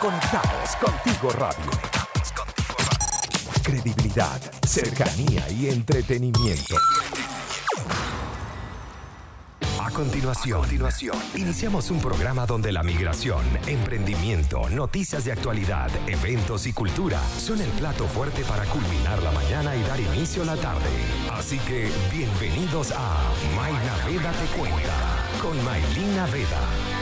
Conectados contigo radio. Credibilidad, cercanía y entretenimiento. A continuación, continuación, iniciamos un programa donde la migración, emprendimiento, noticias de actualidad, eventos y cultura son el plato fuerte para culminar la mañana y dar inicio a la tarde. Así que bienvenidos a Mayna Veda Te Cuenta con Maylina Veda.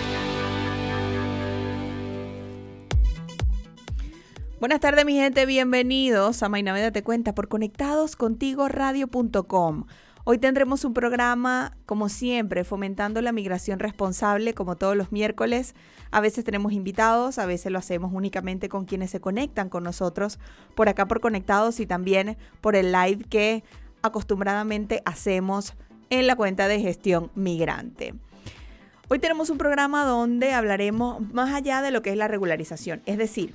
Buenas tardes, mi gente. Bienvenidos a Mainaveda Te Cuenta por conectadoscontigoradio.com. Hoy tendremos un programa, como siempre, fomentando la migración responsable, como todos los miércoles. A veces tenemos invitados, a veces lo hacemos únicamente con quienes se conectan con nosotros por acá por Conectados y también por el live que acostumbradamente hacemos en la cuenta de gestión migrante. Hoy tenemos un programa donde hablaremos más allá de lo que es la regularización, es decir,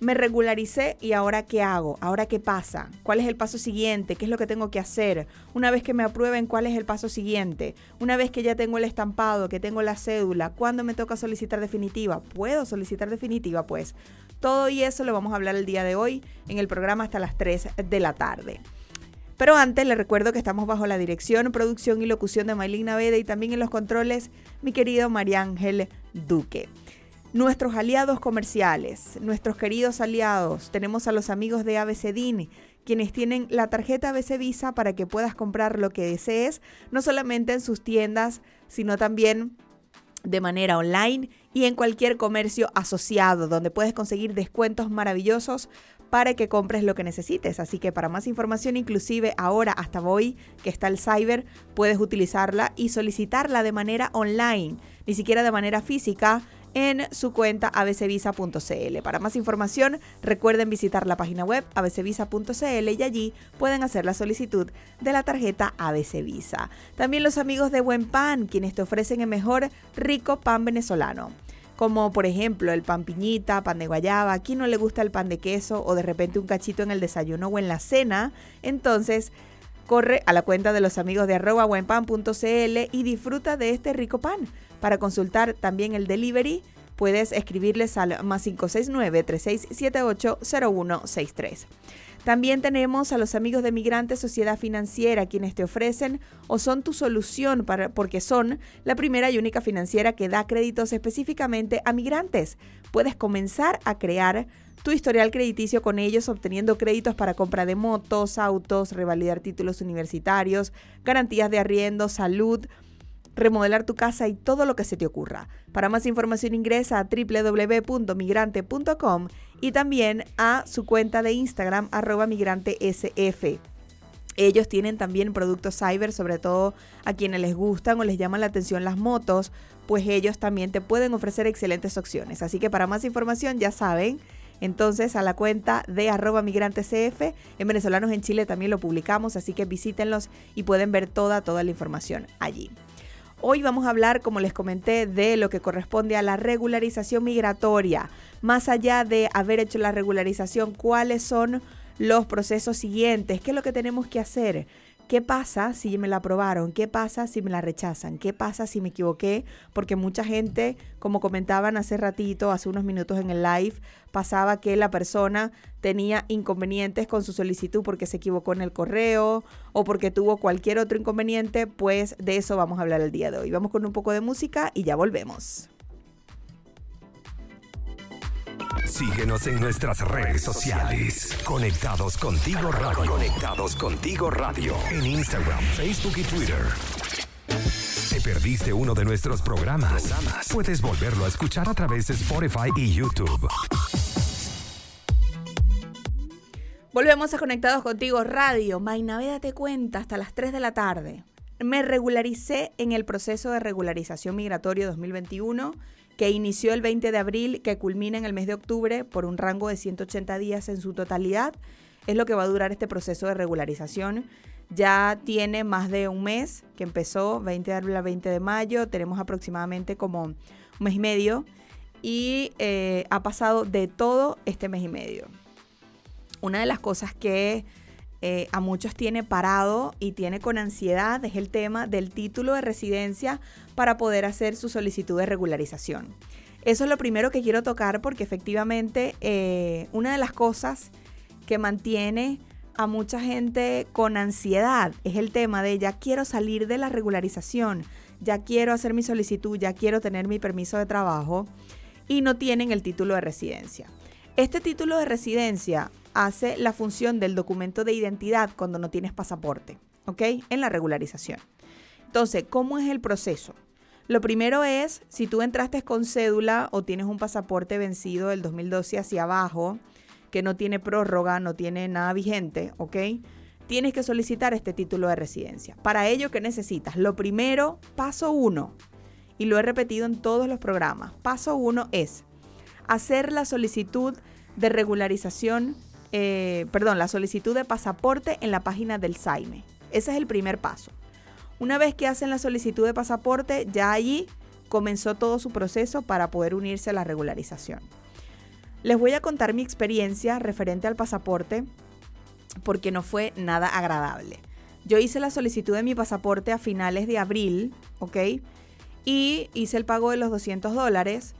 me regularicé y ahora qué hago, ahora qué pasa, cuál es el paso siguiente, qué es lo que tengo que hacer, una vez que me aprueben, cuál es el paso siguiente, una vez que ya tengo el estampado, que tengo la cédula, cuándo me toca solicitar definitiva, puedo solicitar definitiva, pues todo y eso lo vamos a hablar el día de hoy en el programa hasta las 3 de la tarde. Pero antes les recuerdo que estamos bajo la dirección, producción y locución de Maylin Naveda y también en los controles mi querido María Ángel Duque nuestros aliados comerciales, nuestros queridos aliados. Tenemos a los amigos de ABCDIN, quienes tienen la tarjeta ABC Visa para que puedas comprar lo que desees, no solamente en sus tiendas, sino también de manera online y en cualquier comercio asociado, donde puedes conseguir descuentos maravillosos para que compres lo que necesites. Así que para más información, inclusive ahora hasta hoy que está el cyber, puedes utilizarla y solicitarla de manera online, ni siquiera de manera física en su cuenta abcvisa.cl. Para más información, recuerden visitar la página web abcvisa.cl y allí pueden hacer la solicitud de la tarjeta ABC Visa. También los amigos de Buen Pan, quienes te ofrecen el mejor rico pan venezolano como por ejemplo el pan piñita, pan de guayaba, a quien no le gusta el pan de queso o de repente un cachito en el desayuno o en la cena, entonces corre a la cuenta de los amigos de arroba buenpan.cl y disfruta de este rico pan. Para consultar también el delivery, puedes escribirles al más 569-3678-0163. También tenemos a los amigos de Migrantes Sociedad Financiera, quienes te ofrecen o son tu solución para, porque son la primera y única financiera que da créditos específicamente a migrantes. Puedes comenzar a crear tu historial crediticio con ellos obteniendo créditos para compra de motos, autos, revalidar títulos universitarios, garantías de arriendo, salud, remodelar tu casa y todo lo que se te ocurra. Para más información ingresa a www.migrante.com y también a su cuenta de Instagram arroba migrantesf. Ellos tienen también productos cyber, sobre todo a quienes les gustan o les llaman la atención las motos, pues ellos también te pueden ofrecer excelentes opciones. Así que para más información ya saben, entonces a la cuenta de arroba migrantesf, en Venezolanos en Chile también lo publicamos, así que visítenlos y pueden ver toda, toda la información allí. Hoy vamos a hablar, como les comenté, de lo que corresponde a la regularización migratoria. Más allá de haber hecho la regularización, ¿cuáles son los procesos siguientes? ¿Qué es lo que tenemos que hacer? ¿Qué pasa si me la aprobaron? ¿Qué pasa si me la rechazan? ¿Qué pasa si me equivoqué? Porque mucha gente, como comentaban hace ratito, hace unos minutos en el live, pasaba que la persona tenía inconvenientes con su solicitud porque se equivocó en el correo o porque tuvo cualquier otro inconveniente, pues de eso vamos a hablar el día de hoy. Vamos con un poco de música y ya volvemos. Síguenos en nuestras redes sociales. Conectados contigo radio. Conectados contigo radio. En Instagram, Facebook y Twitter. ¿Te perdiste uno de nuestros programas? Puedes volverlo a escuchar a través de Spotify y YouTube. Volvemos a Conectados Contigo Radio. Mainaveda te cuenta hasta las 3 de la tarde. Me regularicé en el proceso de regularización migratorio 2021 que inició el 20 de abril, que culmina en el mes de octubre por un rango de 180 días en su totalidad. Es lo que va a durar este proceso de regularización. Ya tiene más de un mes que empezó, 20 de abril a 20 de mayo, tenemos aproximadamente como un mes y medio y eh, ha pasado de todo este mes y medio. Una de las cosas que eh, a muchos tiene parado y tiene con ansiedad es el tema del título de residencia para poder hacer su solicitud de regularización. Eso es lo primero que quiero tocar porque efectivamente eh, una de las cosas que mantiene a mucha gente con ansiedad es el tema de ya quiero salir de la regularización, ya quiero hacer mi solicitud, ya quiero tener mi permiso de trabajo y no tienen el título de residencia. Este título de residencia hace la función del documento de identidad cuando no tienes pasaporte, ¿ok? En la regularización. Entonces, ¿cómo es el proceso? Lo primero es, si tú entraste con cédula o tienes un pasaporte vencido del 2012 hacia abajo, que no tiene prórroga, no tiene nada vigente, ¿ok? Tienes que solicitar este título de residencia. Para ello, ¿qué necesitas? Lo primero, paso uno, y lo he repetido en todos los programas, paso uno es hacer la solicitud de regularización, eh, perdón, la solicitud de pasaporte en la página del SAIME. Ese es el primer paso. Una vez que hacen la solicitud de pasaporte, ya allí comenzó todo su proceso para poder unirse a la regularización. Les voy a contar mi experiencia referente al pasaporte porque no fue nada agradable. Yo hice la solicitud de mi pasaporte a finales de abril, ¿ok? Y hice el pago de los 200 dólares.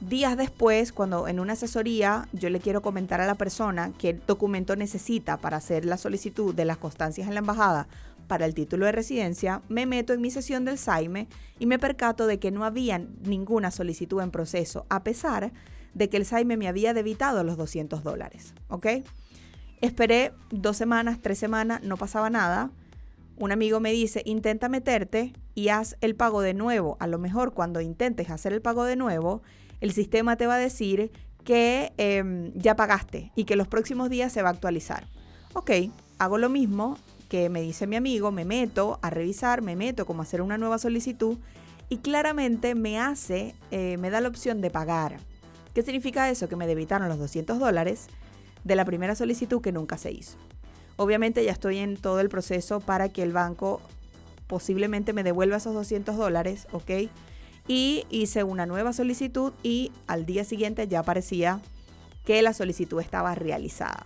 Días después, cuando en una asesoría yo le quiero comentar a la persona qué documento necesita para hacer la solicitud de las constancias en la embajada para el título de residencia, me meto en mi sesión del SAIME y me percato de que no había ninguna solicitud en proceso, a pesar de que el SAIME me había debitado los 200 dólares. ¿Ok? Esperé dos semanas, tres semanas, no pasaba nada. Un amigo me dice, intenta meterte y haz el pago de nuevo. A lo mejor cuando intentes hacer el pago de nuevo, el sistema te va a decir que em, ya pagaste y que los próximos días se va a actualizar. Ok, hago lo mismo, que me dice mi amigo, me meto a revisar, me meto como a hacer una nueva solicitud y claramente me hace, eh, me da la opción de pagar. ¿Qué significa eso? Que me debitaron los 200 dólares de la primera solicitud que nunca se hizo. Obviamente ya estoy en todo el proceso para que el banco posiblemente me devuelva esos 200 dólares, ¿ok? Y hice una nueva solicitud y al día siguiente ya aparecía que la solicitud estaba realizada.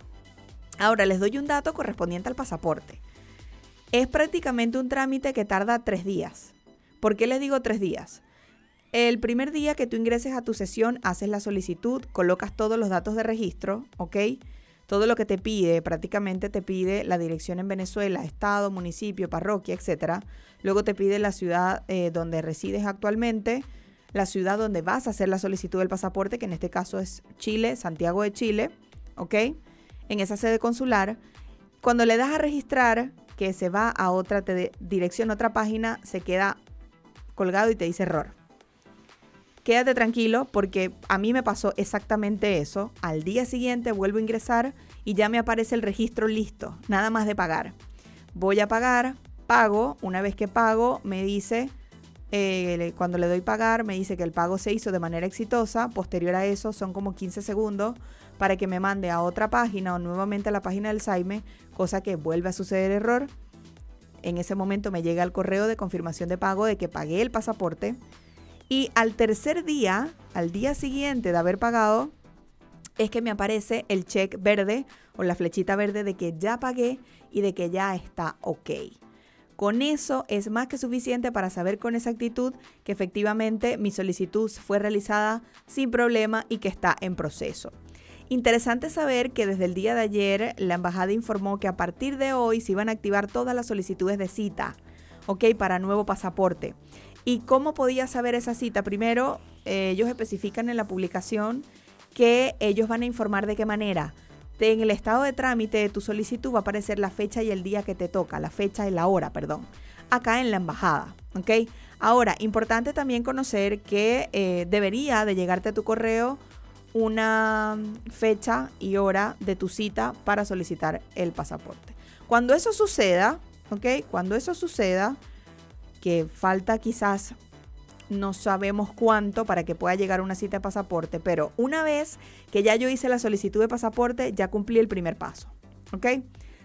Ahora les doy un dato correspondiente al pasaporte. Es prácticamente un trámite que tarda tres días. ¿Por qué les digo tres días? El primer día que tú ingreses a tu sesión, haces la solicitud, colocas todos los datos de registro, ¿ok? Todo lo que te pide, prácticamente te pide la dirección en Venezuela, estado, municipio, parroquia, etc. Luego te pide la ciudad eh, donde resides actualmente, la ciudad donde vas a hacer la solicitud del pasaporte, que en este caso es Chile, Santiago de Chile, ¿ok? En esa sede consular. Cuando le das a registrar, que se va a otra dirección, otra página, se queda colgado y te dice error. Quédate tranquilo porque a mí me pasó exactamente eso. Al día siguiente vuelvo a ingresar y ya me aparece el registro listo, nada más de pagar. Voy a pagar, pago, una vez que pago me dice, eh, cuando le doy pagar, me dice que el pago se hizo de manera exitosa. Posterior a eso son como 15 segundos para que me mande a otra página o nuevamente a la página del Saime, cosa que vuelve a suceder error. En ese momento me llega el correo de confirmación de pago de que pagué el pasaporte. Y al tercer día, al día siguiente de haber pagado, es que me aparece el check verde o la flechita verde de que ya pagué y de que ya está ok. Con eso es más que suficiente para saber con exactitud que efectivamente mi solicitud fue realizada sin problema y que está en proceso. Interesante saber que desde el día de ayer la embajada informó que a partir de hoy se iban a activar todas las solicitudes de cita, ¿ok? Para nuevo pasaporte. ¿Y cómo podía saber esa cita? Primero, eh, ellos especifican en la publicación que ellos van a informar de qué manera. en el estado de trámite de tu solicitud va a aparecer la fecha y el día que te toca, la fecha y la hora, perdón, acá en la embajada, ¿ok? Ahora, importante también conocer que eh, debería de llegarte a tu correo una fecha y hora de tu cita para solicitar el pasaporte. Cuando eso suceda, ¿ok? Cuando eso suceda, que falta quizás no sabemos cuánto para que pueda llegar una cita de pasaporte, pero una vez que ya yo hice la solicitud de pasaporte, ya cumplí el primer paso. ¿Ok?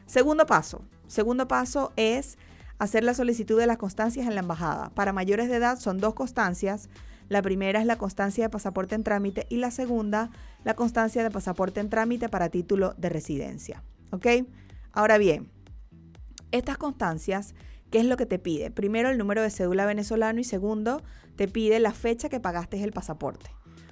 Segundo paso. Segundo paso es hacer la solicitud de las constancias en la embajada. Para mayores de edad son dos constancias la primera es la constancia de pasaporte en trámite y la segunda, la constancia de pasaporte en trámite para título de residencia. ¿Ok? Ahora bien, estas constancias, ¿qué es lo que te pide? Primero, el número de cédula venezolano y segundo, te pide la fecha que pagaste el pasaporte.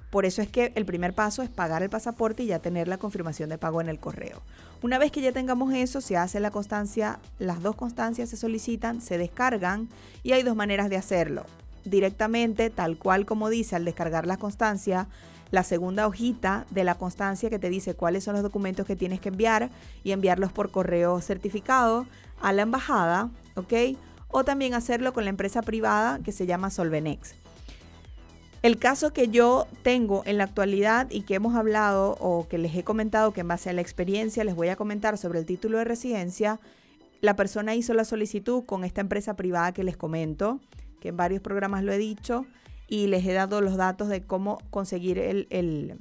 Por eso es que el primer paso es pagar el pasaporte y ya tener la confirmación de pago en el correo. Una vez que ya tengamos eso, se hace la constancia, las dos constancias se solicitan, se descargan y hay dos maneras de hacerlo. Directamente, tal cual como dice al descargar la constancia, la segunda hojita de la constancia que te dice cuáles son los documentos que tienes que enviar y enviarlos por correo certificado a la embajada, ¿ok? O también hacerlo con la empresa privada que se llama Solvenex. El caso que yo tengo en la actualidad y que hemos hablado o que les he comentado que en base a la experiencia les voy a comentar sobre el título de residencia, la persona hizo la solicitud con esta empresa privada que les comento, que en varios programas lo he dicho, y les he dado los datos de cómo conseguir el,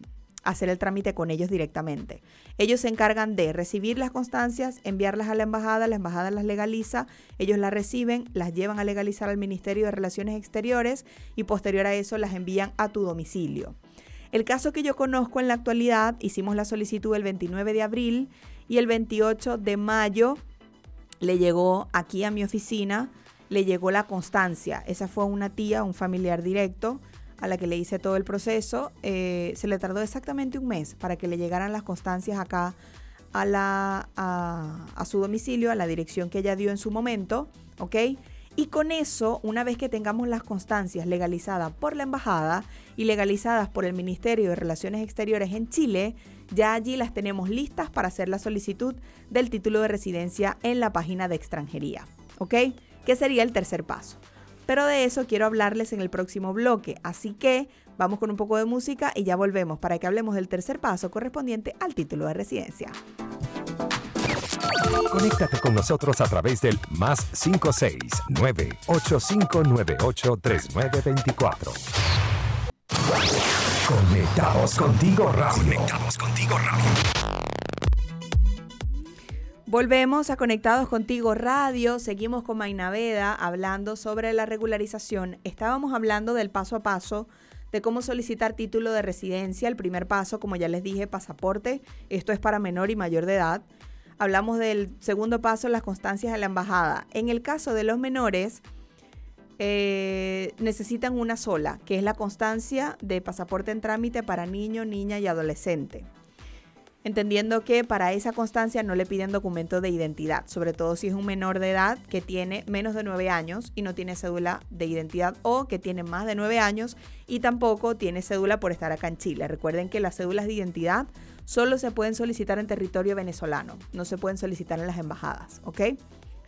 hacer el trámite con ellos directamente. Ellos se encargan de recibir las constancias, enviarlas a la embajada, la embajada las legaliza, ellos las reciben, las llevan a legalizar al Ministerio de Relaciones Exteriores y posterior a eso las envían a tu domicilio. El caso que yo conozco en la actualidad, hicimos la solicitud el 29 de abril y el 28 de mayo le llegó aquí a mi oficina le llegó la constancia. Esa fue una tía, un familiar directo a la que le hice todo el proceso. Eh, se le tardó exactamente un mes para que le llegaran las constancias acá a, a, su domicilio, a la dirección que ella dio en su momento, ¿ok? Y con eso, una vez que tengamos las constancias legalizadas por la embajada y legalizadas por el Ministerio de Relaciones Exteriores en Chile, ya allí las tenemos listas para hacer la solicitud del título de residencia en la página de extranjería, ¿ok? que sería el tercer paso. Pero de eso quiero hablarles en el próximo bloque, así que vamos con un poco de música y ya volvemos para que hablemos del tercer paso correspondiente al título de residencia. Conéctate con nosotros a través del más 569 8598 3924. Conectados contigo radio. Conectados contigo radio. Volvemos a Conectados Contigo Radio, seguimos con Mainaveda hablando sobre la regularización. Estábamos hablando del paso a paso de cómo solicitar título de residencia. El primer paso, como ya les dije, pasaporte. Esto es para menor y mayor de edad. Hablamos del segundo paso, las constancias de la embajada. En el caso de los menores, eh, necesitan una sola, que es la constancia de pasaporte en trámite para niño, niña y adolescente entendiendo que para esa constancia no le piden documento de identidad, sobre todo si es un menor de edad que tiene menos de 9 años y no tiene cédula de identidad o que tiene más de 9 años y tampoco tiene cédula por estar acá en Chile. Recuerden que las cédulas de identidad solo se pueden solicitar en territorio venezolano, no se pueden solicitar en las embajadas, ¿ok?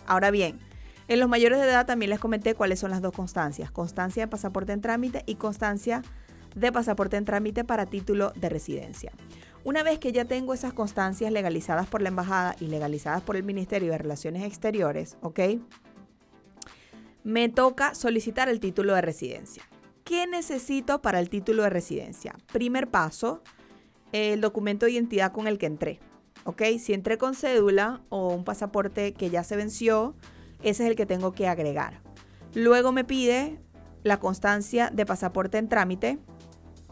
Ahora bien, en los mayores de edad también les comenté cuáles son las dos constancias, constancia de pasaporte en trámite y constancia de pasaporte en trámite para título de residencia. Una vez que ya tengo esas constancias legalizadas por la embajada y legalizadas por el Ministerio de Relaciones Exteriores, ¿ok? Me toca solicitar el título de residencia. ¿Qué necesito para el título de residencia? Primer paso, el documento de identidad con el que entré. ¿Ok? Si entré con cédula o un pasaporte que ya se venció, ese es el que tengo que agregar. Luego me pide la constancia de pasaporte en trámite,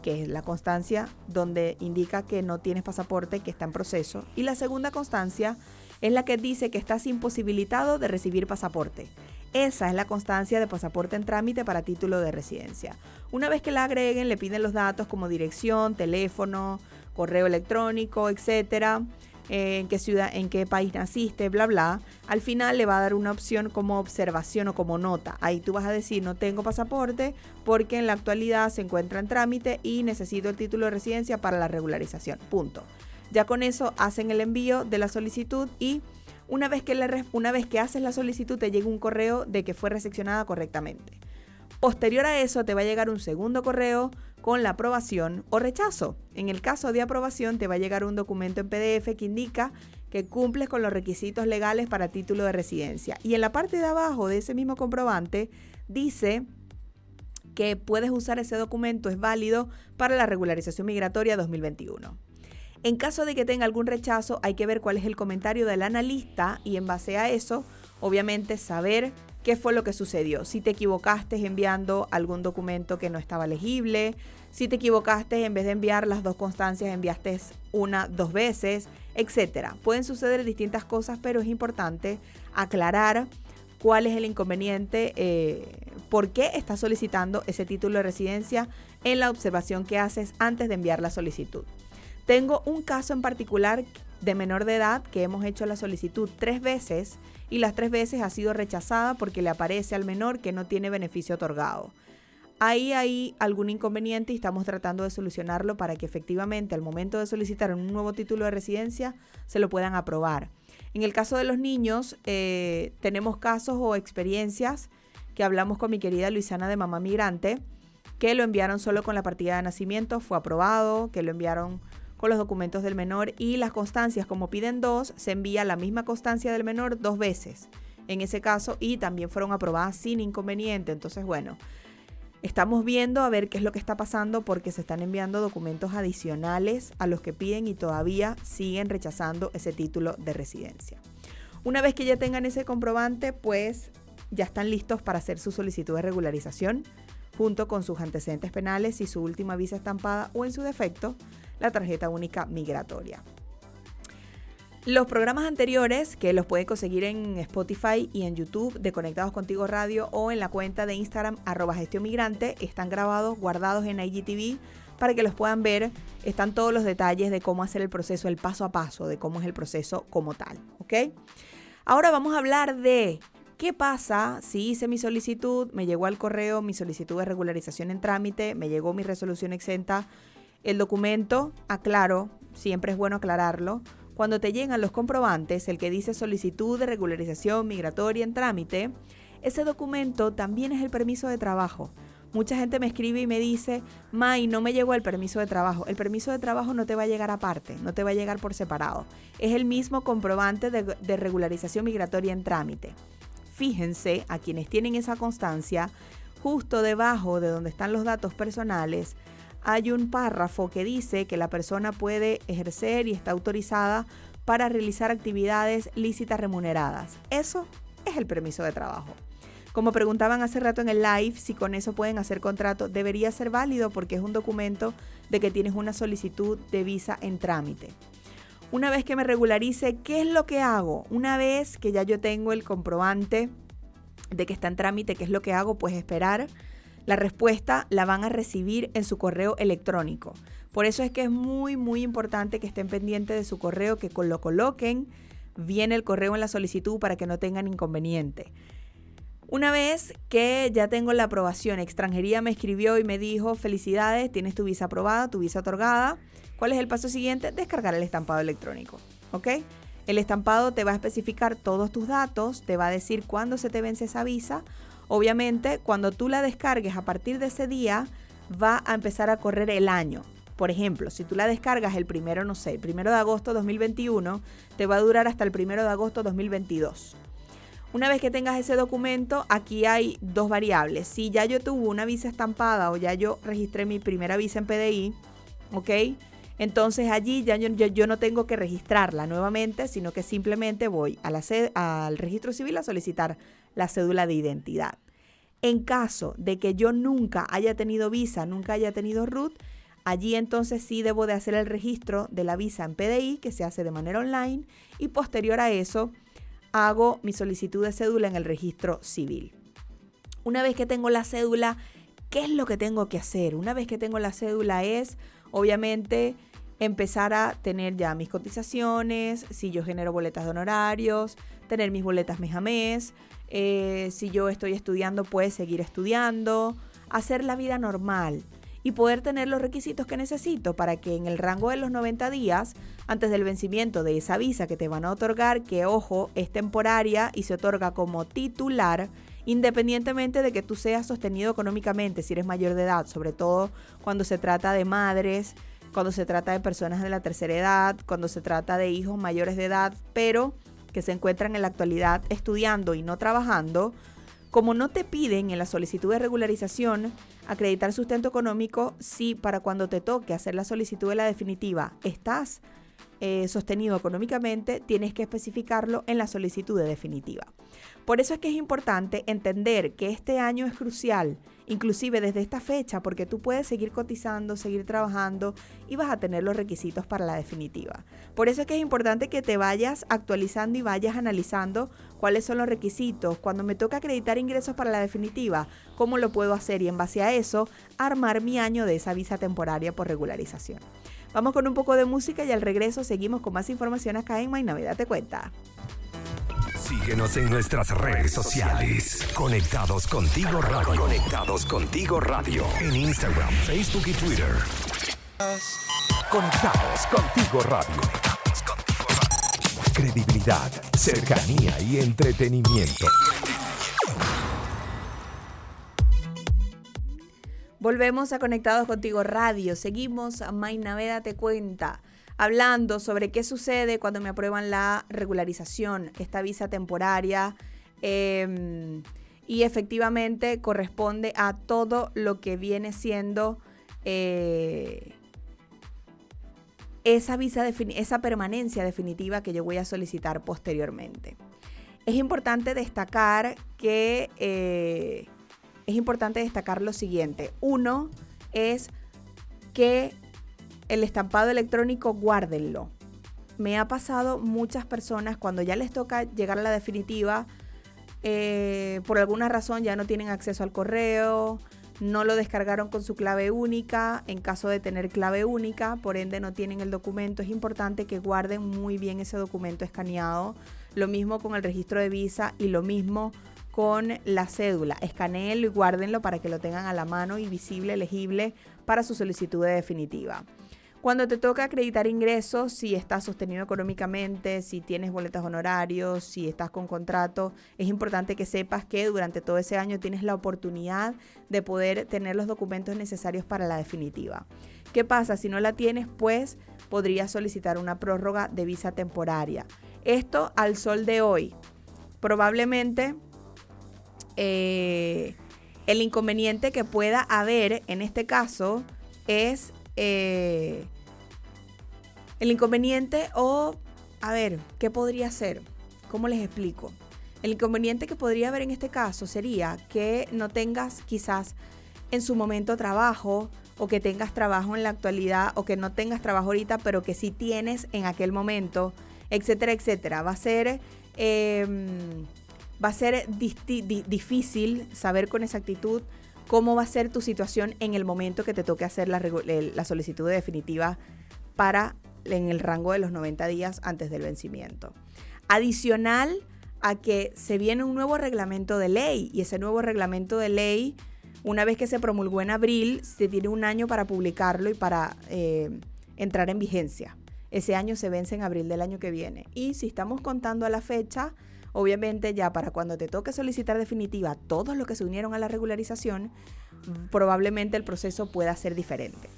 que es la constancia donde indica que no tienes pasaporte, que está en proceso. Y la segunda constancia es la que dice que estás imposibilitado de recibir pasaporte. Esa es la constancia de pasaporte en trámite para título de residencia. Una vez que la agreguen, le piden los datos como dirección, teléfono, correo electrónico, etcétera en qué ciudad, en qué país naciste, bla, bla, al final le va a dar una opción como observación o como nota. Ahí tú vas a decir, no tengo pasaporte porque en la actualidad se encuentra en trámite y necesito el título de residencia para la regularización. Punto. Ya con eso hacen el envío de la solicitud y una vez que, una vez que haces la solicitud te llega un correo de que fue recepcionada correctamente. Posterior a eso te va a llegar un segundo correo con la aprobación o rechazo. En el caso de aprobación te va a llegar un documento en PDF que indica que cumples con los requisitos legales para título de residencia. Y en la parte de abajo de ese mismo comprobante dice que puedes usar ese documento, es válido para la regularización migratoria 2021. En caso de que tenga algún rechazo, hay que ver cuál es el comentario del analista y en base a eso, obviamente, saber qué fue lo que sucedió. Si te equivocaste enviando algún documento que no estaba legible, si te equivocaste en vez de enviar las dos constancias, enviaste una dos veces, etc. Pueden suceder distintas cosas, pero es importante aclarar cuál es el inconveniente, eh, por qué estás solicitando ese título de residencia en la observación que haces antes de enviar la solicitud. Tengo un caso en particular de menor de edad que hemos hecho la solicitud tres veces y las tres veces ha sido rechazada porque le aparece al menor que no tiene beneficio otorgado. Ahí hay algún inconveniente y estamos tratando de solucionarlo para que efectivamente al momento de solicitar un nuevo título de residencia se lo puedan aprobar. En el caso de los niños, eh, tenemos casos o experiencias que hablamos con mi querida Luisana de Mamá Migrante, que lo enviaron solo con la partida de nacimiento, fue aprobado, que lo enviaron con los documentos del menor y las constancias, como piden dos, se envía la misma constancia del menor dos veces en ese caso y también fueron aprobadas sin inconveniente. Entonces, bueno, estamos viendo a ver qué es lo que está pasando porque se están enviando documentos adicionales a los que piden y todavía siguen rechazando ese título de residencia. Una vez que ya tengan ese comprobante, pues ya están listos para hacer su solicitud de regularización junto con sus antecedentes penales y su última visa estampada o en su defecto la tarjeta única migratoria. Los programas anteriores, que los pueden conseguir en Spotify y en YouTube de Conectados Contigo Radio o en la cuenta de Instagram arroba migrante, están grabados, guardados en IGTV para que los puedan ver. Están todos los detalles de cómo hacer el proceso, el paso a paso, de cómo es el proceso como tal. ¿Ok? Ahora vamos a hablar de qué pasa si hice mi solicitud, me llegó al correo mi solicitud de regularización en trámite, me llegó mi resolución exenta el documento, aclaro, siempre es bueno aclararlo, cuando te llegan los comprobantes, el que dice solicitud de regularización migratoria en trámite, ese documento también es el permiso de trabajo. Mucha gente me escribe y me dice, May, no me llegó el permiso de trabajo. El permiso de trabajo no te va a llegar aparte, no te va a llegar por separado. Es el mismo comprobante de, de regularización migratoria en trámite. Fíjense a quienes tienen esa constancia, justo debajo de donde están los datos personales, hay un párrafo que dice que la persona puede ejercer y está autorizada para realizar actividades lícitas remuneradas. Eso es el permiso de trabajo. Como preguntaban hace rato en el live, si con eso pueden hacer contrato, debería ser válido porque es un documento de que tienes una solicitud de visa en trámite. Una vez que me regularice, ¿qué es lo que hago? Una vez que ya yo tengo el comprobante de que está en trámite, ¿qué es lo que hago? Pues esperar la respuesta la van a recibir en su correo electrónico. Por eso es que es muy, muy importante que estén pendientes de su correo, que lo coloquen bien el correo en la solicitud para que no tengan inconveniente. Una vez que ya tengo la aprobación, extranjería me escribió y me dijo, felicidades, tienes tu visa aprobada, tu visa otorgada. ¿Cuál es el paso siguiente? Descargar el estampado electrónico. ¿Ok? El estampado te va a especificar todos tus datos, te va a decir cuándo se te vence esa visa Obviamente, cuando tú la descargues a partir de ese día, va a empezar a correr el año. Por ejemplo, si tú la descargas el primero, no sé, el primero de agosto de 2021, te va a durar hasta el primero de agosto de 2022. Una vez que tengas ese documento, aquí hay dos variables. Si ya yo tuve una visa estampada o ya yo registré mi primera visa en PDI, ¿ok? Entonces allí ya yo, no tengo que registrarla nuevamente, sino que simplemente voy a la al registro civil a solicitar la cédula de identidad. En caso de que yo nunca haya tenido visa, nunca haya tenido RUT, allí entonces sí debo de hacer el registro de la visa en PDI, que se hace de manera online, y posterior a eso hago mi solicitud de cédula en el registro civil. Una vez que tengo la cédula, ¿qué es lo que tengo que hacer? Una vez que tengo la cédula es, obviamente, empezar a tener ya mis cotizaciones, si yo genero boletas de honorarios, tener mis boletas mes a mes, eh, si yo estoy estudiando, pues seguir estudiando, hacer la vida normal y poder tener los requisitos que necesito para que en el rango de los 90 días, antes del vencimiento de esa visa que te van a otorgar, que ojo, es temporaria y se otorga como titular, independientemente de que tú seas sostenido económicamente, si eres mayor de edad, sobre todo cuando se trata de madres, cuando se trata de personas de la tercera edad, cuando se trata de hijos mayores de edad, pero que se encuentran en la actualidad estudiando y no trabajando, como no te piden en la solicitud de regularización acreditar sustento económico, si para cuando te toque hacer la solicitud de la definitiva estás eh, sostenido económicamente, tienes que especificarlo en la solicitud de definitiva. Por eso es que es importante entender que este año es crucial, inclusive desde esta fecha, porque tú puedes seguir cotizando, seguir trabajando y vas a tener los requisitos para la definitiva. Por eso es que es importante que te vayas actualizando y vayas analizando cuáles son los requisitos. Cuando me toca acreditar ingresos para la definitiva, ¿cómo lo puedo hacer? Y en base a eso, armar mi año de esa visa temporaria por regularización. Vamos con un poco de música y al regreso seguimos con más información acá en My Navidad Te Cuenta. Síguenos en nuestras redes sociales. Conectados contigo radio. Conectados contigo radio. En Instagram, Facebook y Twitter. Conectados contigo radio. Credibilidad, cercanía y entretenimiento. Volvemos a Conectados contigo radio. Seguimos a Te Cuenta hablando sobre qué sucede cuando me aprueban la regularización, esta visa temporaria. Em, y efectivamente corresponde a todo lo que viene siendo eh, esa visa, esa permanencia definitiva que yo voy a solicitar posteriormente. Es importante destacar que eh, es importante destacar lo siguiente. Uno es que el estampado electrónico, guárdenlo. Me ha pasado muchas personas cuando ya les toca llegar a la definitiva, eh, por alguna razón ya no tienen acceso al correo, no lo descargaron con su clave única, en caso de tener clave única, por ende no tienen el documento, es importante que guarden muy bien ese documento escaneado. Lo mismo con el registro de visa y lo mismo con la cédula. Escaneenlo y guárdenlo para que lo tengan a la mano y visible, legible para su solicitud de definitiva. Cuando te toca acreditar ingresos, si estás sostenido económicamente, si tienes boletas honorarios, si estás con contrato, es importante que sepas que durante todo ese año tienes la oportunidad de poder tener los documentos necesarios para la definitiva. ¿Qué pasa? Si no la tienes, pues podrías solicitar una prórroga de visa temporaria. Esto al sol de hoy. Probablemente eh, el inconveniente que pueda haber en este caso es eh, el inconveniente o, a ver, ¿qué podría ser? ¿Cómo les explico? El inconveniente que podría haber en este caso sería que no tengas quizás en su momento trabajo o que tengas trabajo en la actualidad o que no tengas trabajo ahorita, pero que sí tienes en aquel momento, etcétera, etcétera. Va a ser, em, va a ser difícil saber con exactitud cómo va a ser tu situación en el momento que te toque hacer la, solicitud definitiva para en el rango de los 90 días antes del vencimiento. Adicional a que se viene un nuevo reglamento de ley y ese nuevo reglamento de ley, una vez que se promulgó en abril, se tiene un año para publicarlo y para eh, entrar en vigencia. Ese año se vence en abril del año que viene. Y si estamos contando a la fecha, Obviamente ya para cuando te toque solicitar definitiva todos los que se unieron a la regularización, probablemente el proceso pueda ser diferente.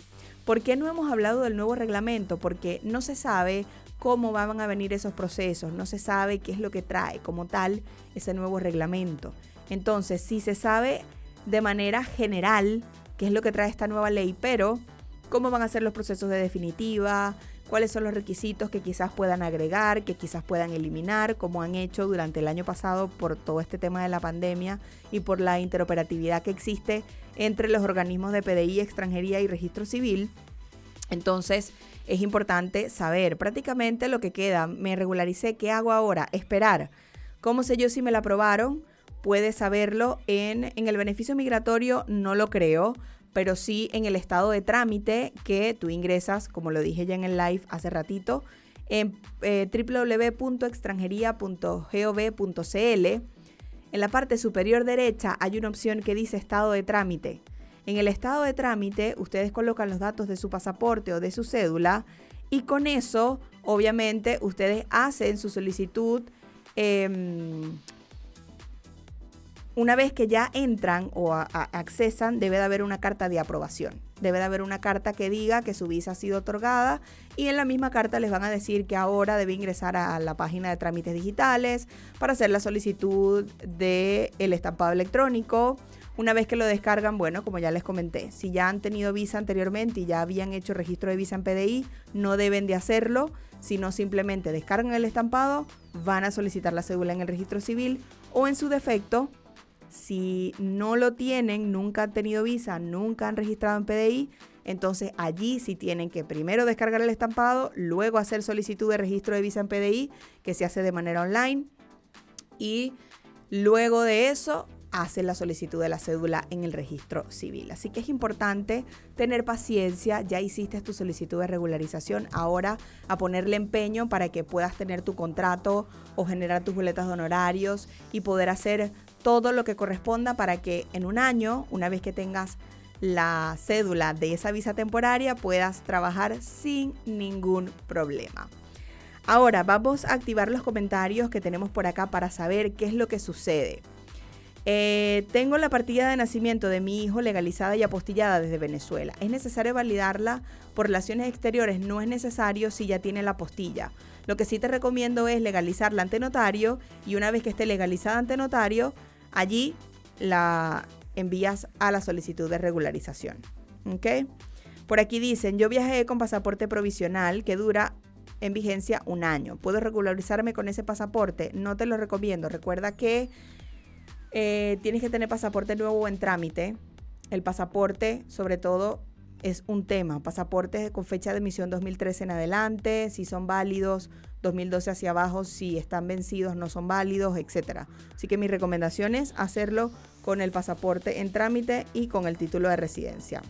¿Por qué no hemos hablado del nuevo reglamento? Porque no se sabe cómo van a venir esos procesos, no se sabe qué es lo que trae como tal ese nuevo reglamento. Entonces, sí se sabe de manera general qué es lo que trae esta nueva ley, pero cómo van a ser los procesos de definitiva, cuáles son los requisitos que quizás puedan agregar, que quizás puedan eliminar, como han hecho durante el año pasado por todo este tema de la pandemia y por la interoperatividad que existe entre los organismos de PDI, extranjería y registro civil. Entonces, es importante saber prácticamente lo que queda. Me regularicé, ¿qué hago ahora? Esperar. ¿Cómo sé yo si me la aprobaron? Puedes saberlo en, en el beneficio migratorio, no lo creo pero sí en el estado de trámite que tú ingresas, como lo dije ya en el live hace ratito, en eh, www.extranjería.gov.cl. En la parte superior derecha hay una opción que dice estado de trámite. En el estado de trámite ustedes colocan los datos de su pasaporte o de su cédula y con eso obviamente ustedes hacen su solicitud em, una vez que ya entran o accesan, debe de haber una carta de aprobación. Debe de haber una carta que diga que su visa ha sido otorgada y en la misma carta les van a decir que ahora debe ingresar a la página de trámites digitales para hacer la solicitud del el estampado electrónico. Una vez que lo descargan, bueno, como ya les comenté, si ya han tenido visa anteriormente y ya habían hecho registro de visa en PDI, no deben de hacerlo sino simplemente descargan el estampado, van a solicitar la cédula en el registro civil o en su defecto, si no lo tienen, nunca han tenido visa, nunca han registrado en PDI, entonces allí sí tienen que primero descargar el estampado, luego hacer solicitud de registro de visa en PDI, que se hace de manera online, y luego de eso hace la solicitud de la cédula en el registro civil. Así que es importante tener paciencia, ya hiciste tu solicitud de regularización, ahora a ponerle empeño para que puedas tener tu contrato o generar tus boletas de honorarios y poder hacer todo lo que corresponda para que en un año, una vez que tengas la cédula de esa visa temporaria, puedas trabajar sin ningún problema. Ahora vamos a activar los comentarios que tenemos por acá para saber qué es lo que sucede. Eh, tengo la partida de nacimiento de mi hijo legalizada y apostillada desde Venezuela. ¿Es necesario validarla por relaciones exteriores? No es necesario si ya tiene la apostilla. Lo que sí te recomiendo es legalizarla ante notario y una vez que esté legalizada ante notario, allí la envías a la solicitud de regularización. ¿Ok? Por aquí dicen, yo viajé con pasaporte provisional que dura en vigencia un año. ¿Puedo regularizarme con ese pasaporte? No te lo recomiendo. Recuerda que eh, tienes que tener pasaporte nuevo en trámite. El pasaporte, sobre todo, es un tema. Pasaportes con fecha de emisión 2013 en adelante, si son válidos, 2012 hacia abajo, si están vencidos, no son válidos, etc. Así que mi recomendación es hacerlo con el pasaporte en trámite y con el título de residencia.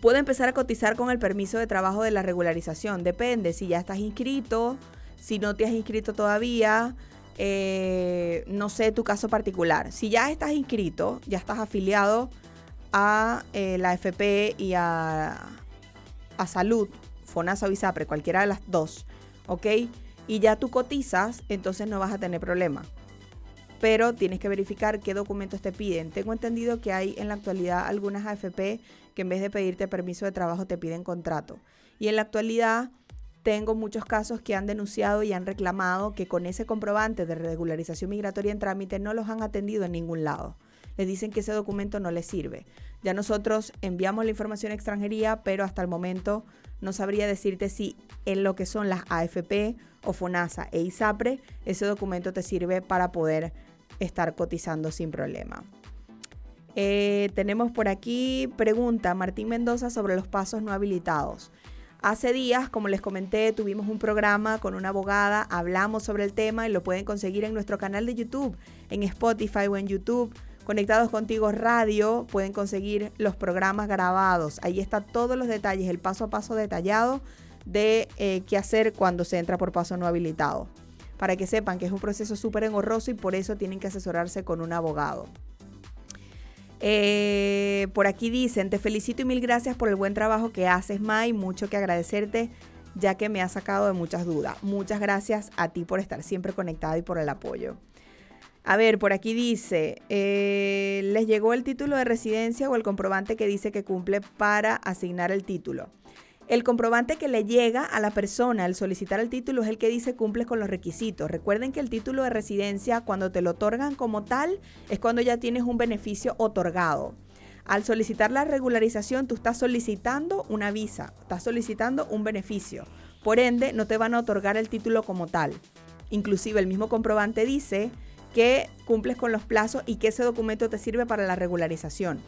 Puede empezar a cotizar con el permiso de trabajo de la regularización. Depende si ya estás inscrito, si no te has inscrito todavía, eh, no sé tu caso particular. Si ya estás inscrito, ya estás afiliado a eh, la FP y a, a Salud, FONASA o ISAPRE, cualquiera de las dos, ¿ok? Y ya tú cotizas, entonces no vas a tener problema. Pero tienes que verificar qué documentos te piden. Tengo entendido que hay en la actualidad algunas AFP que en vez de pedirte permiso de trabajo te piden contrato. Y en la actualidad tengo muchos casos que han denunciado y han reclamado que con ese comprobante de regularización migratoria en trámite no los han atendido en ningún lado. Les dicen que ese documento no les sirve. Ya nosotros enviamos la información a extranjería, pero hasta el momento no sabría decirte si en lo que son las AFP o FONASA e ISAPRE, ese documento te sirve para poder estar cotizando sin problema. Eh, tenemos por aquí pregunta Martín Mendoza sobre los pasos no habilitados. Hace días, como les comenté, tuvimos un programa con una abogada, hablamos sobre el tema y lo pueden conseguir en nuestro canal de YouTube, en Spotify o en YouTube. Conectados contigo radio, pueden conseguir los programas grabados. Ahí está todos los detalles, el paso a paso detallado de eh, qué hacer cuando se entra por paso no habilitado. Para que sepan que es un proceso súper engorroso y por eso tienen que asesorarse con un abogado. Eh, por aquí dicen, te felicito y mil gracias por el buen trabajo que haces, Mai. Mucho que agradecerte, ya que me has sacado de muchas dudas. Muchas gracias a ti por estar siempre conectado y por el apoyo. A ver, por aquí dice, eh, ¿les llegó el título de residencia o el comprobante que dice que cumple para asignar el título? El comprobante que le llega a la persona al solicitar el título es el que dice cumples con los requisitos. Recuerden que el título de residencia, cuando te lo otorgan como tal, es cuando ya tienes un beneficio otorgado. Al solicitar la regularización, tú estás solicitando una visa, estás solicitando un beneficio. Por ende, no te van a otorgar el título como tal. Inclusive el mismo comprobante dice que cumples con los plazos y que ese documento te sirve para la regularización.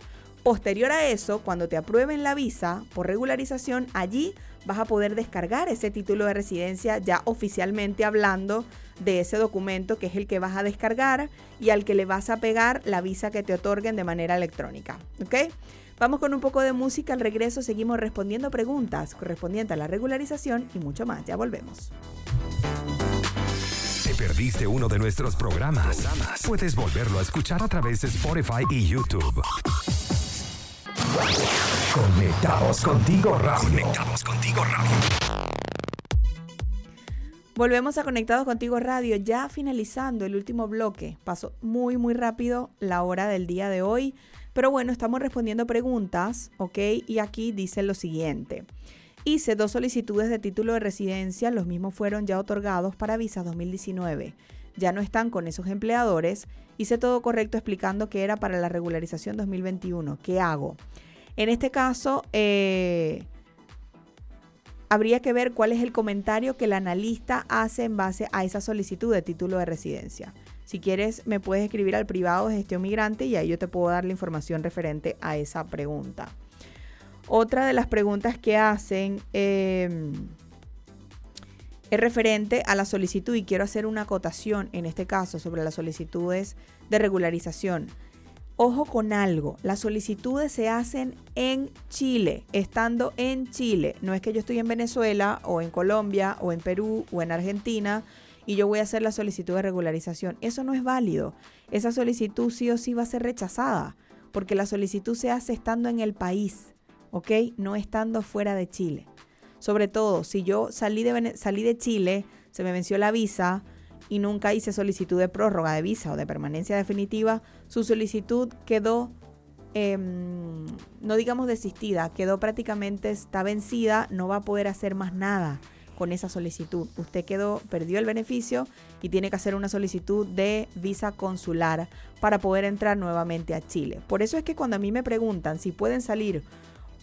Posterior a eso, cuando te aprueben la visa por regularización, allí vas a poder descargar ese título de residencia ya oficialmente hablando de ese documento que es el que vas a descargar y al que le vas a pegar la visa que te otorguen de manera electrónica. ¿Ok? Vamos con un poco de música. Al regreso seguimos respondiendo preguntas correspondientes a la regularización y mucho más. Ya volvemos. ¿Te perdiste uno de nuestros programas? Puedes volverlo a escuchar a través de Spotify y YouTube. Conectados contigo radio. Conectados contigo radio. Volvemos a Conectados contigo radio, ya finalizando el último bloque. Pasó muy, muy rápido la hora del día de hoy. Pero bueno, estamos respondiendo preguntas, ¿ok? Y aquí dice lo siguiente. Hice dos solicitudes de título de residencia, los mismos fueron ya otorgados para visa 2019. Ya no están con esos empleadores. Hice todo correcto explicando que era para la regularización 2021. ¿Qué hago? En este caso, eh, habría que ver cuál es el comentario que el analista hace en base a esa solicitud de título de residencia. Si quieres, me puedes escribir al privado de gestión migrante y ahí yo te puedo dar la información referente a esa pregunta. Otra de las preguntas que hacen em, es referente a la solicitud y quiero hacer una acotación en este caso sobre las solicitudes de regularización. Ojo con algo, las solicitudes se hacen en Chile, estando en Chile. No es que yo estoy en Venezuela o en Colombia o en Perú o en Argentina y yo voy a hacer la solicitud de regularización. Eso no es válido. Esa solicitud sí o sí va a ser rechazada porque la solicitud se hace estando en el país, ¿ok? No estando fuera de Chile. Sobre todo, si yo salí de, salí de Chile, se me venció la visa, y nunca hice solicitud de prórroga de visa o de permanencia definitiva, su solicitud quedó, em, no digamos desistida, quedó prácticamente, está vencida, no va a poder hacer más nada con esa solicitud. Usted quedó, perdió el beneficio y tiene que hacer una solicitud de visa consular para poder entrar nuevamente a Chile. Por eso es que cuando a mí me preguntan si pueden salir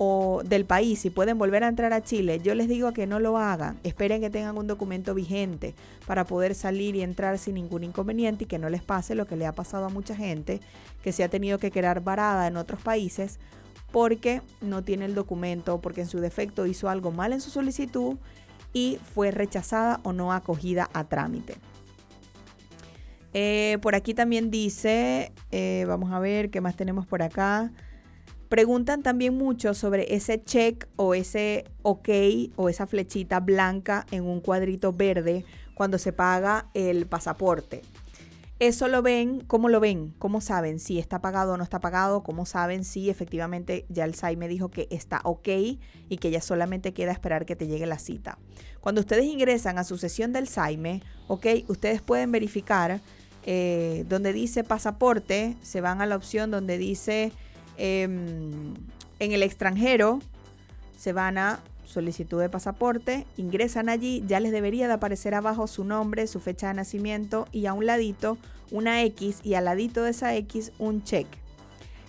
o del país, si pueden volver a entrar a Chile, yo les digo que no lo hagan. Esperen que tengan un documento vigente para poder salir y entrar sin ningún inconveniente y que no les pase lo que le ha pasado a mucha gente que se ha tenido que quedar varada en otros países porque no tiene el documento, porque en su defecto hizo algo mal en su solicitud y fue rechazada o no acogida a trámite. Eh, por aquí también dice, eh, vamos a ver qué más tenemos por acá. Preguntan también mucho sobre ese check o ese ok o esa flechita blanca en un cuadrito verde cuando se paga el pasaporte. Eso lo ven, ¿cómo lo ven? ¿Cómo saben si está pagado o no está pagado? ¿Cómo saben si efectivamente ya el SAI me dijo que está ok y que ya solamente queda esperar que te llegue la cita? Cuando ustedes ingresan a su sesión del SAIME, ok, ustedes pueden verificar eh, donde dice pasaporte, se van a la opción donde dice Em, en el extranjero, se van a solicitud de pasaporte, ingresan allí, ya les debería de aparecer abajo su nombre, su fecha de nacimiento y a un ladito una X y al ladito de esa X un check.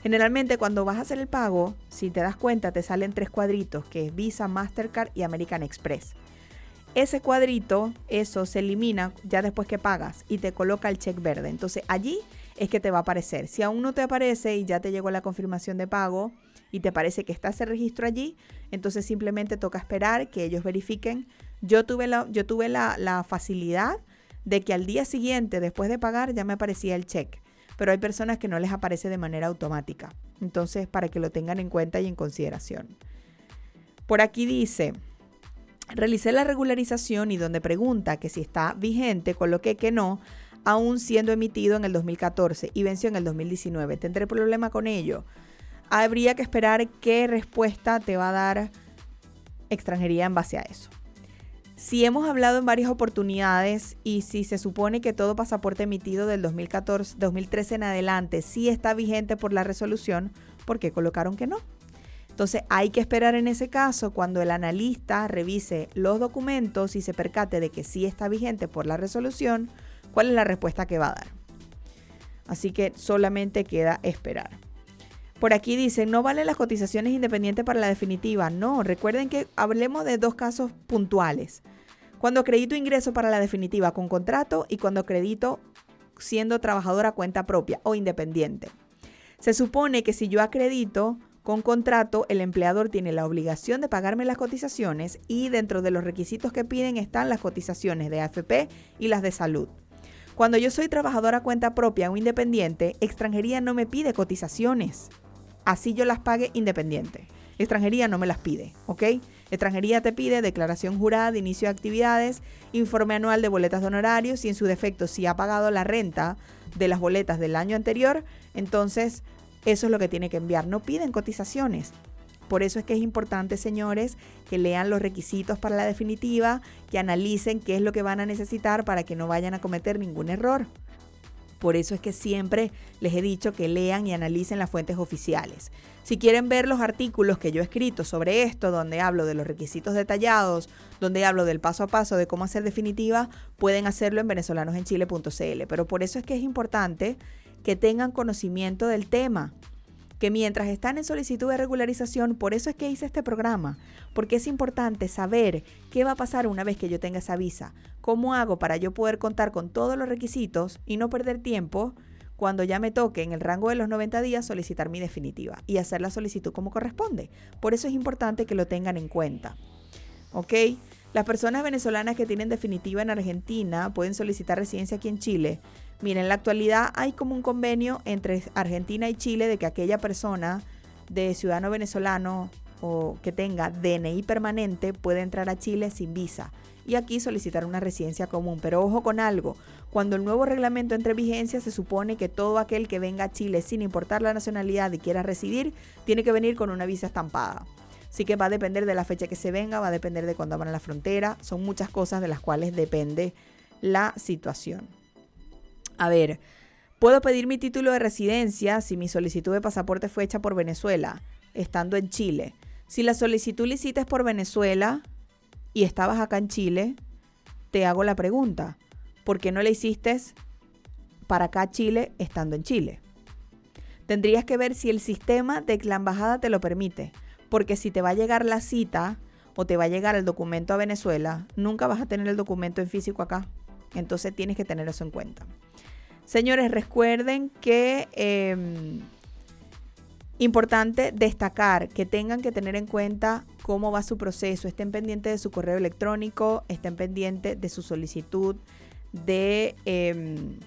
Generalmente cuando vas a hacer el pago, si te das cuenta, te salen tres cuadritos, que es Visa, Mastercard y American Express. Ese cuadrito, eso se elimina ya después que pagas y te coloca el check verde. Entonces allí es que te va a aparecer. Si aún no te aparece y ya te llegó la confirmación de pago y te parece que está ese registro allí, entonces simplemente toca esperar que ellos verifiquen. Yo tuve la, yo tuve la, facilidad de que al día siguiente, después de pagar, ya me aparecía el cheque. Pero hay personas que no les aparece de manera automática. Entonces, para que lo tengan en cuenta y en consideración. Por aquí dice, realicé la regularización y donde pregunta que si está vigente, coloqué que no, aún siendo emitido en el 2014 y venció en el 2019. ¿Tendré problema con ello? Habría que esperar qué respuesta te va a dar extranjería en base a eso. Si hemos hablado en varias oportunidades y si se supone que todo pasaporte emitido del 2014, 2013 en adelante sí está vigente por la resolución, ¿por qué colocaron que no? Entonces hay que esperar en ese caso cuando el analista revise los documentos y se percate de que sí está vigente por la resolución, cuál es la respuesta que va a dar. Así que solamente queda esperar. Por aquí dicen, no valen las cotizaciones independientes para la definitiva. No, recuerden que hablemos de dos casos puntuales. Cuando acredito ingreso para la definitiva con contrato y cuando acredito siendo trabajadora cuenta propia o independiente. Se supone que si yo acredito con contrato, el empleador tiene la obligación de pagarme las cotizaciones y dentro de los requisitos que piden están las cotizaciones de AFP y las de salud. Cuando yo soy trabajadora cuenta propia o independiente, extranjería no me pide cotizaciones. Así yo las pague independiente. Extranjería no me las pide, ¿ok? Extranjería te pide declaración jurada de inicio de actividades, informe anual de boletas de honorarios y en su defecto si ha pagado la renta de las boletas del año anterior, entonces eso es lo que tiene que enviar. No piden cotizaciones. Por eso es que es importante, señores, que lean los requisitos para la definitiva, que analicen qué es lo que van a necesitar para que no vayan a cometer ningún error. Por eso es que siempre les he dicho que lean y analicen las fuentes oficiales. Si quieren ver los artículos que yo he escrito sobre esto, donde hablo de los requisitos detallados, donde hablo del paso a paso de cómo hacer definitiva, pueden hacerlo en venezolanosenchile.cl. Pero por eso es que es importante que tengan conocimiento del tema que mientras están en solicitud de regularización, por eso es que hice este programa, porque es importante saber qué va a pasar una vez que yo tenga esa visa, cómo hago para yo poder contar con todos los requisitos y no perder tiempo cuando ya me toque en el rango de los 90 días solicitar mi definitiva y hacer la solicitud como corresponde. Por eso es importante que lo tengan en cuenta. ¿Ok? Las personas venezolanas que tienen definitiva en Argentina pueden solicitar residencia aquí en Chile. Miren, en la actualidad hay como un convenio entre Argentina y Chile de que aquella persona de ciudadano venezolano o que tenga DNI permanente puede entrar a Chile sin visa y aquí solicitar una residencia común. Pero ojo con algo, cuando el nuevo reglamento entre vigencia se supone que todo aquel que venga a Chile sin importar la nacionalidad y quiera residir, tiene que venir con una visa estampada. Así que va a depender de la fecha que se venga, va a depender de cuándo abran la frontera. Son muchas cosas de las cuales depende la situación. A ver, puedo pedir mi título de residencia si mi solicitud de pasaporte fue hecha por Venezuela, estando en Chile. Si la solicitud la hiciste por Venezuela y estabas acá en Chile, te hago la pregunta, ¿por qué no la hiciste para acá Chile estando en Chile? Tendrías que ver si el sistema de la embajada te lo permite porque si te va a llegar la cita o te va a llegar el documento a Venezuela, nunca vas a tener el documento en físico acá. Entonces tienes que tener eso en cuenta. Señores, recuerden que eh, importante destacar que tengan que tener en cuenta cómo va su proceso, estén pendientes de su correo electrónico, estén pendientes de su solicitud de... Em,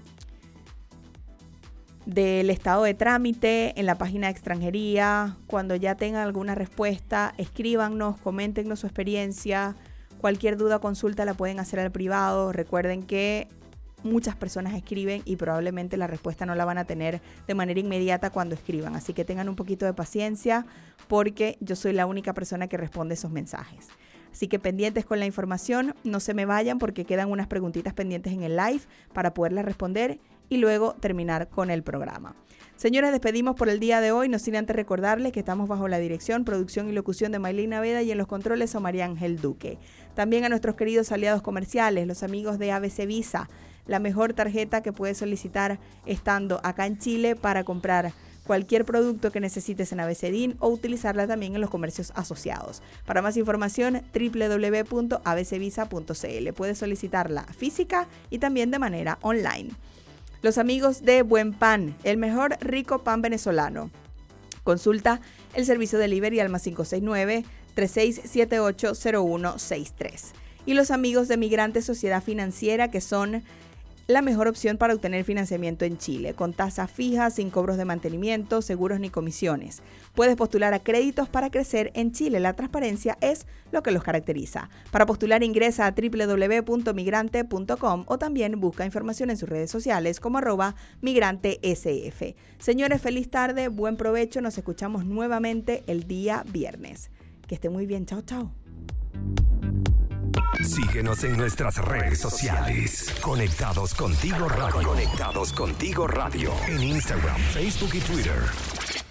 del estado de trámite en la página de extranjería. Cuando ya tengan alguna respuesta, escríbanos, coméntenos su experiencia. Cualquier duda o consulta la pueden hacer al privado. Recuerden que muchas personas escriben y probablemente la respuesta no la van a tener de manera inmediata cuando escriban. Así que tengan un poquito de paciencia porque yo soy la única persona que responde esos mensajes. Así que pendientes con la información, no se me vayan porque quedan unas preguntitas pendientes en el live para poderlas responder y luego terminar con el programa. Señores, despedimos por el día de hoy, no sin antes recordarles que estamos bajo la dirección, producción y locución de Maylina Veda y en los controles a María Ángel Duque. También a nuestros queridos aliados comerciales, los amigos de ABC Visa, la mejor tarjeta que puedes solicitar estando acá en Chile para comprar cualquier producto que necesites en ABCDIN o utilizarla también en los comercios asociados. Para más información, www.abcvisa.cl. Puedes solicitarla física y también de manera online los amigos de Buen Pan, el mejor rico pan venezolano. Consulta el servicio de delivery al más 569 3678 0163. Y los amigos de Migrante Sociedad Financiera, que son la mejor opción para obtener financiamiento en Chile, con tasa fija, sin cobros de mantenimiento, seguros ni comisiones. Puedes postular a créditos para crecer en Chile. La transparencia es lo que los caracteriza. Para postular ingresa a www.migrante.com o también busca información en sus redes sociales como arroba migrantesf. Señores, feliz tarde, buen provecho. Nos escuchamos nuevamente el día viernes. Que esté muy bien. Chao, chao. Síguenos en nuestras redes sociales. Conectados contigo radio. Conectados contigo radio. En Instagram, Facebook y Twitter.